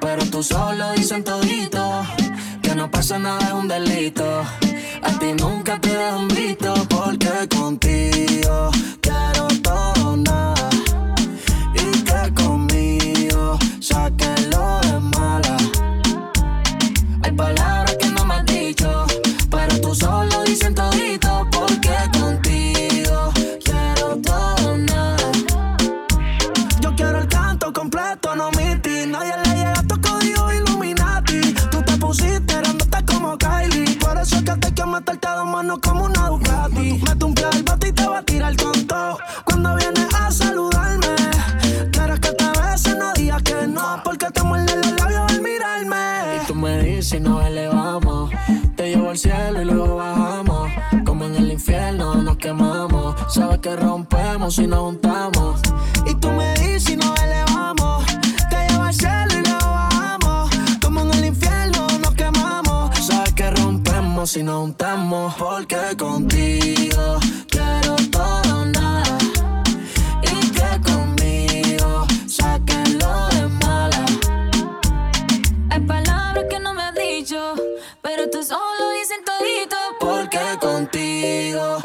pero tú solo dicen todito que no pasa nada es un delito. A ti nunca te dan visto porque contigo si nos elevamos. Te llevo al cielo y luego bajamos. Como en el infierno nos quemamos. Sabes que rompemos si nos juntamos. Y tú me dices si nos elevamos. Te llevo al cielo y luego bajamos. Como en el infierno nos quemamos. Sabes que rompemos si nos juntamos. Porque contigo contigo.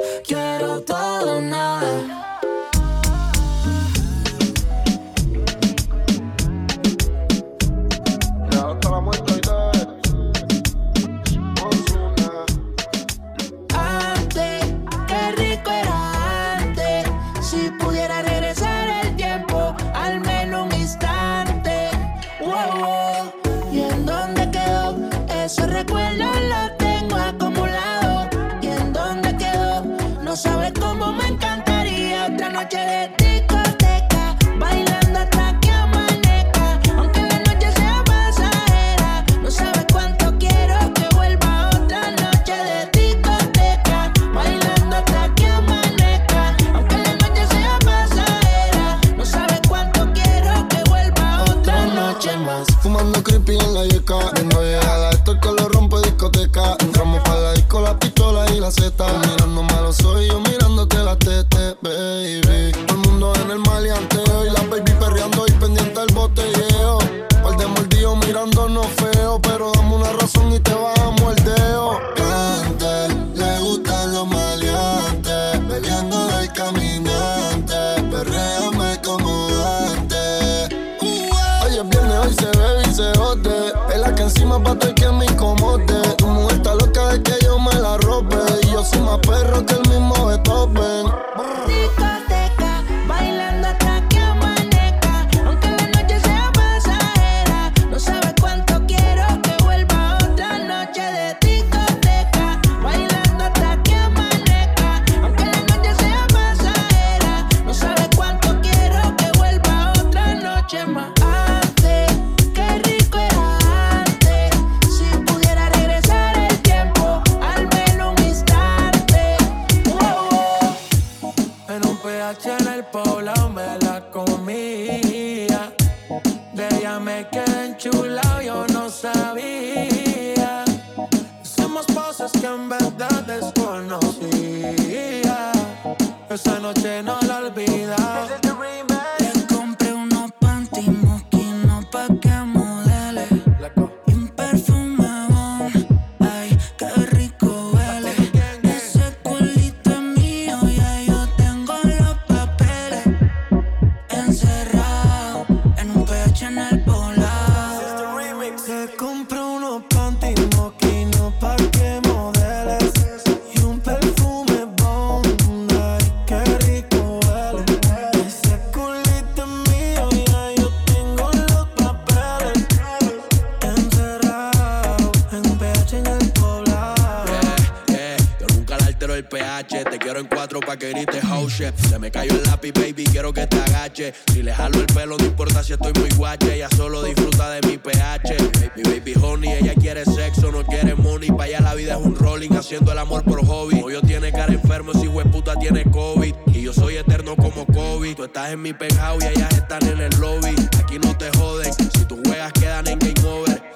encima pa' todo el que me incomode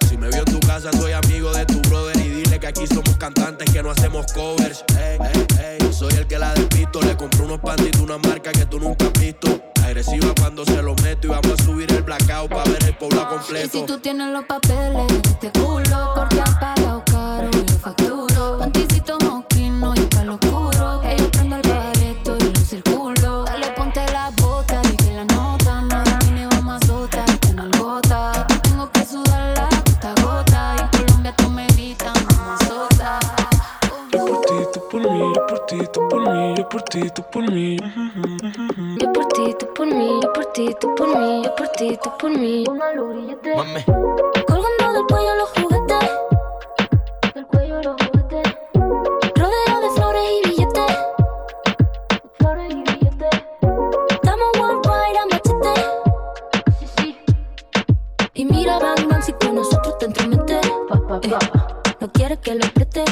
Si me vio en tu casa, soy amigo de tu brother. Y dile que aquí somos cantantes que no hacemos covers. Ey, ey, ey. Soy el que la despisto. Le compré unos panditos, una marca que tú nunca has visto. Agresiva cuando se lo meto. Y vamos a subir el blackout para ver el pueblo completo. Y si tú tienes los papeles, te culo, corta para tú por mí, yo por ti, tú por mí. Una luz brillante. Mami. Colgando del cuello los juguetes. Del cuello los juguetes. Rodeado de flores y billetes. Flores y billetes. Estamos worldwide a machete. Sí, sí. Y mira, Bang Bang, si con nosotros te entromete. Pa, pa, pa. Eh, no quieres que lo apriete.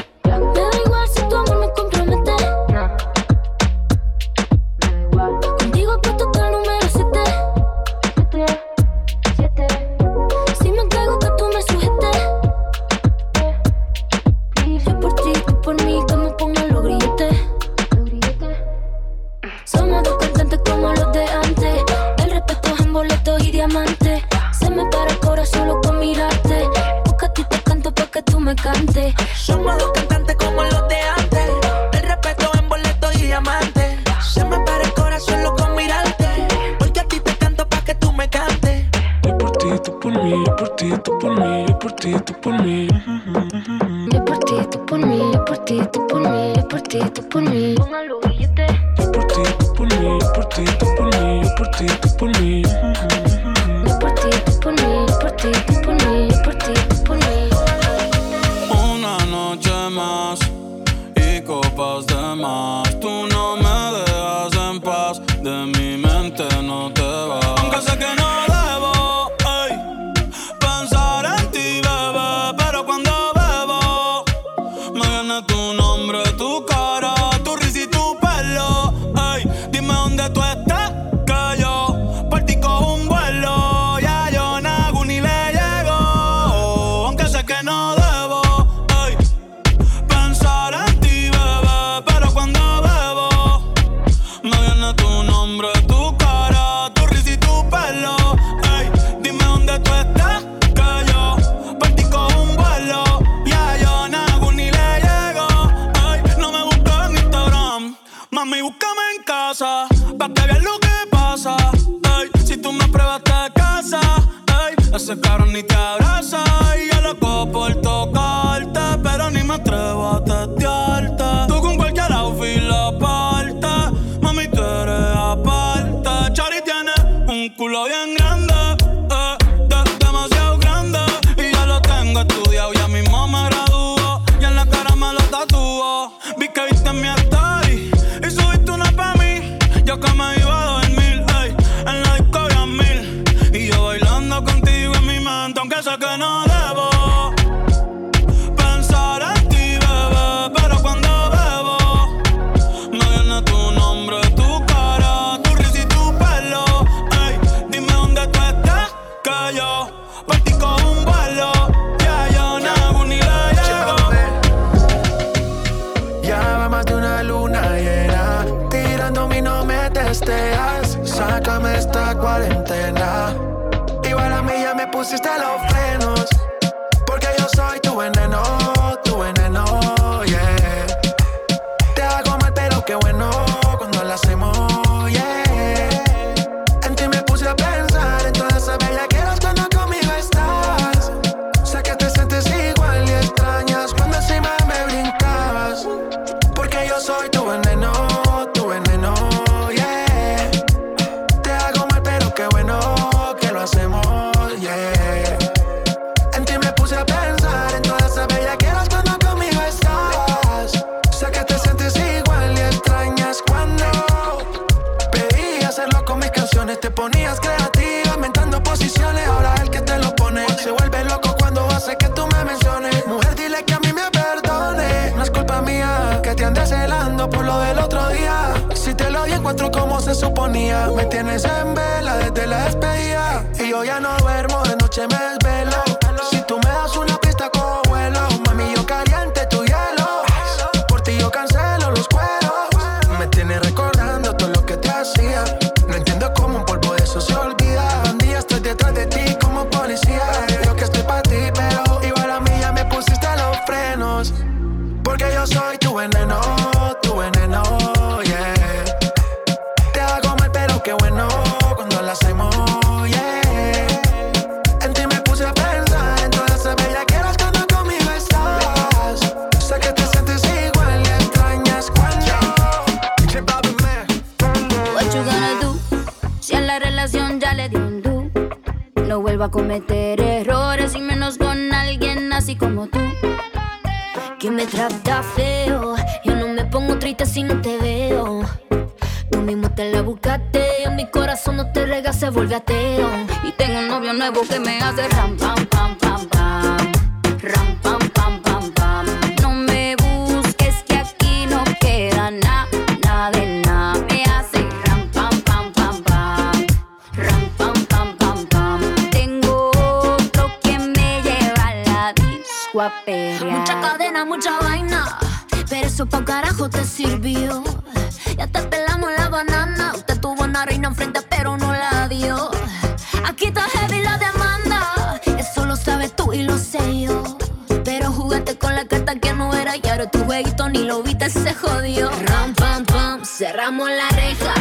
atrevo a testear. que me hace ram, pam, pam, pam, pam. Ram, pam, pam, pam, pam. No me busques que aquí no queda nada, nada de nada. Me hace ram, pam, pam, pam, pam. Ram, pam, pam, pam, pam. Tengo otro que me lleva a la disco a. Mucha cadena, mucha vaina. Pero eso pa' carajo te sirvió. Ya te pelamos la banana pero tu jueguito ni lo viste, se jodió. Ram, pam, pam, cerramos la reja.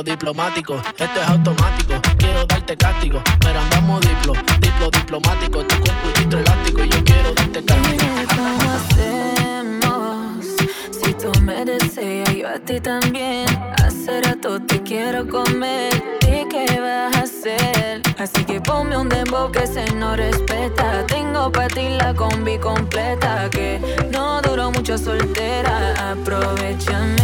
Diplo, diplo diplomático, esto es automático. Quiero darte castigo, pero andamos diplo, diplo diplomático. Tú con tu gistro elástico, yo quiero darte castigo. ¿Cómo hacemos? Si tú me deseas, yo a ti también. Hace rato te quiero comer. ¿Y qué vas a hacer? Así que ponme un dembow que se no respeta. Tengo para ti la combi completa. Que no duró mucho soltera. Aprovechame.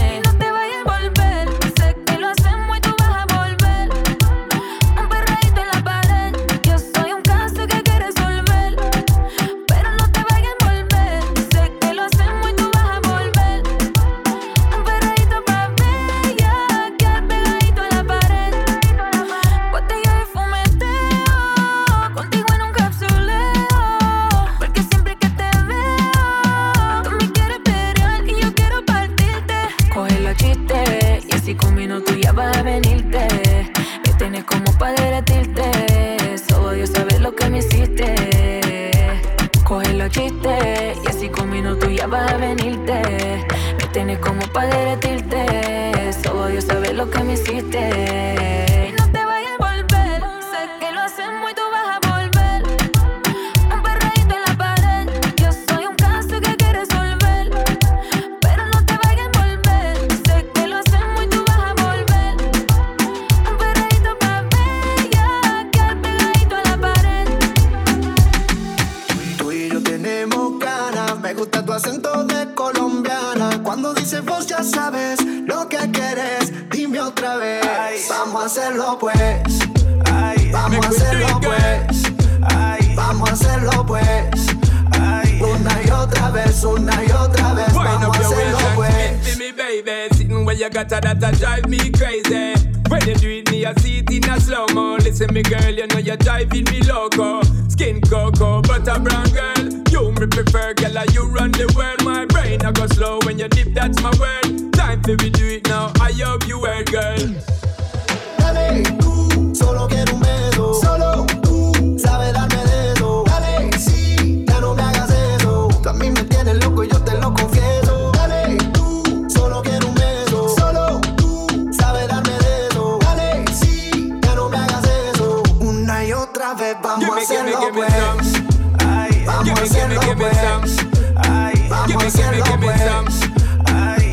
Acento de colombiana. Cuando dices vos ya sabes lo que quieres, dime otra vez. Vamos a hacerlo pues, vamos a hacerlo pues, vamos a hacerlo pues. Una y otra vez, una y otra vez, vamos a hacerlo pues. and spit for me, baby. Sitting where you got that, that drive me crazy. When you do it, me I see it in a slow mo. Listen, me girl, you know you're driving me loco. Skin cocoa, butter brown girl. You me prefer, girl, you run the world. My brain I go slow when you dip, that's my word. Time for we do it now. I hope you heard, girl. Dale, tú, solo quiero un vamos a hacerlo pues. some. Vamos a hacerlo pues. some. Vamos a hacerlo pues.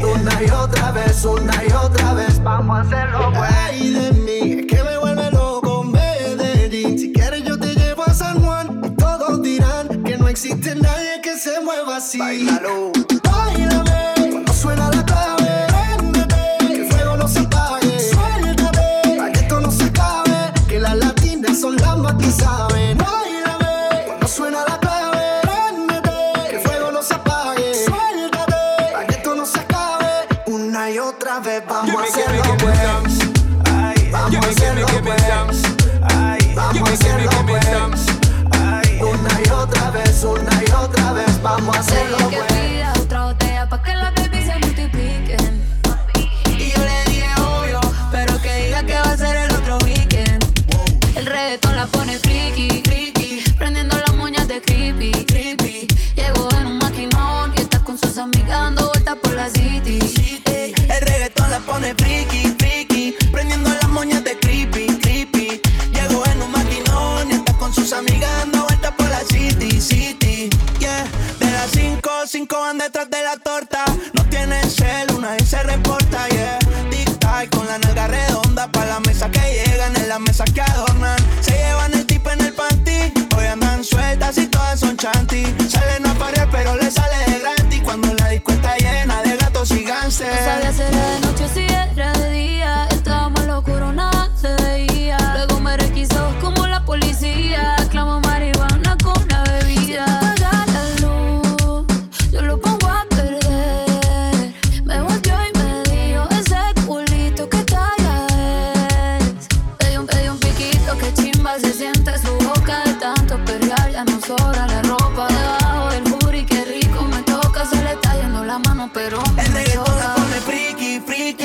Una y otra vez, una y otra vez, vamos a hacerlo pues. Ay de mí, es que me vuelve loco Medellín. Si quieres yo te llevo a San Juan y todos dirán que no existe nadie que se mueva así. Báilalo. vamos a hacerlo.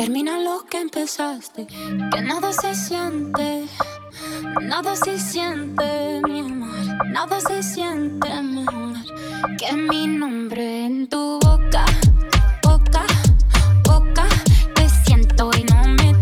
Termina lo que empezaste, que nada se siente, nada se siente, mi amor, nada se siente mejor que mi nombre en tu boca, boca, boca, te siento y no me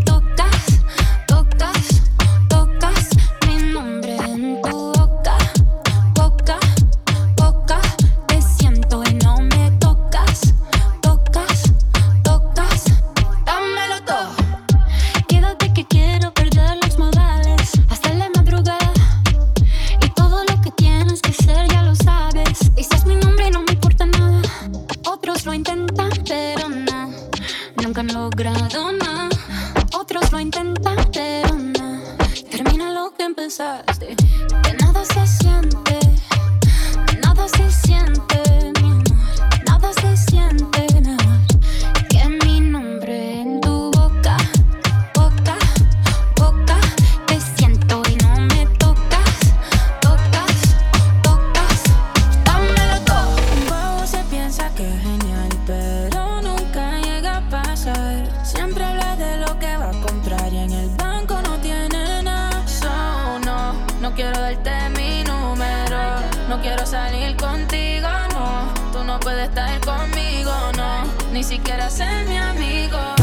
puede estar conmigo, no, ni siquiera ser mi amigo.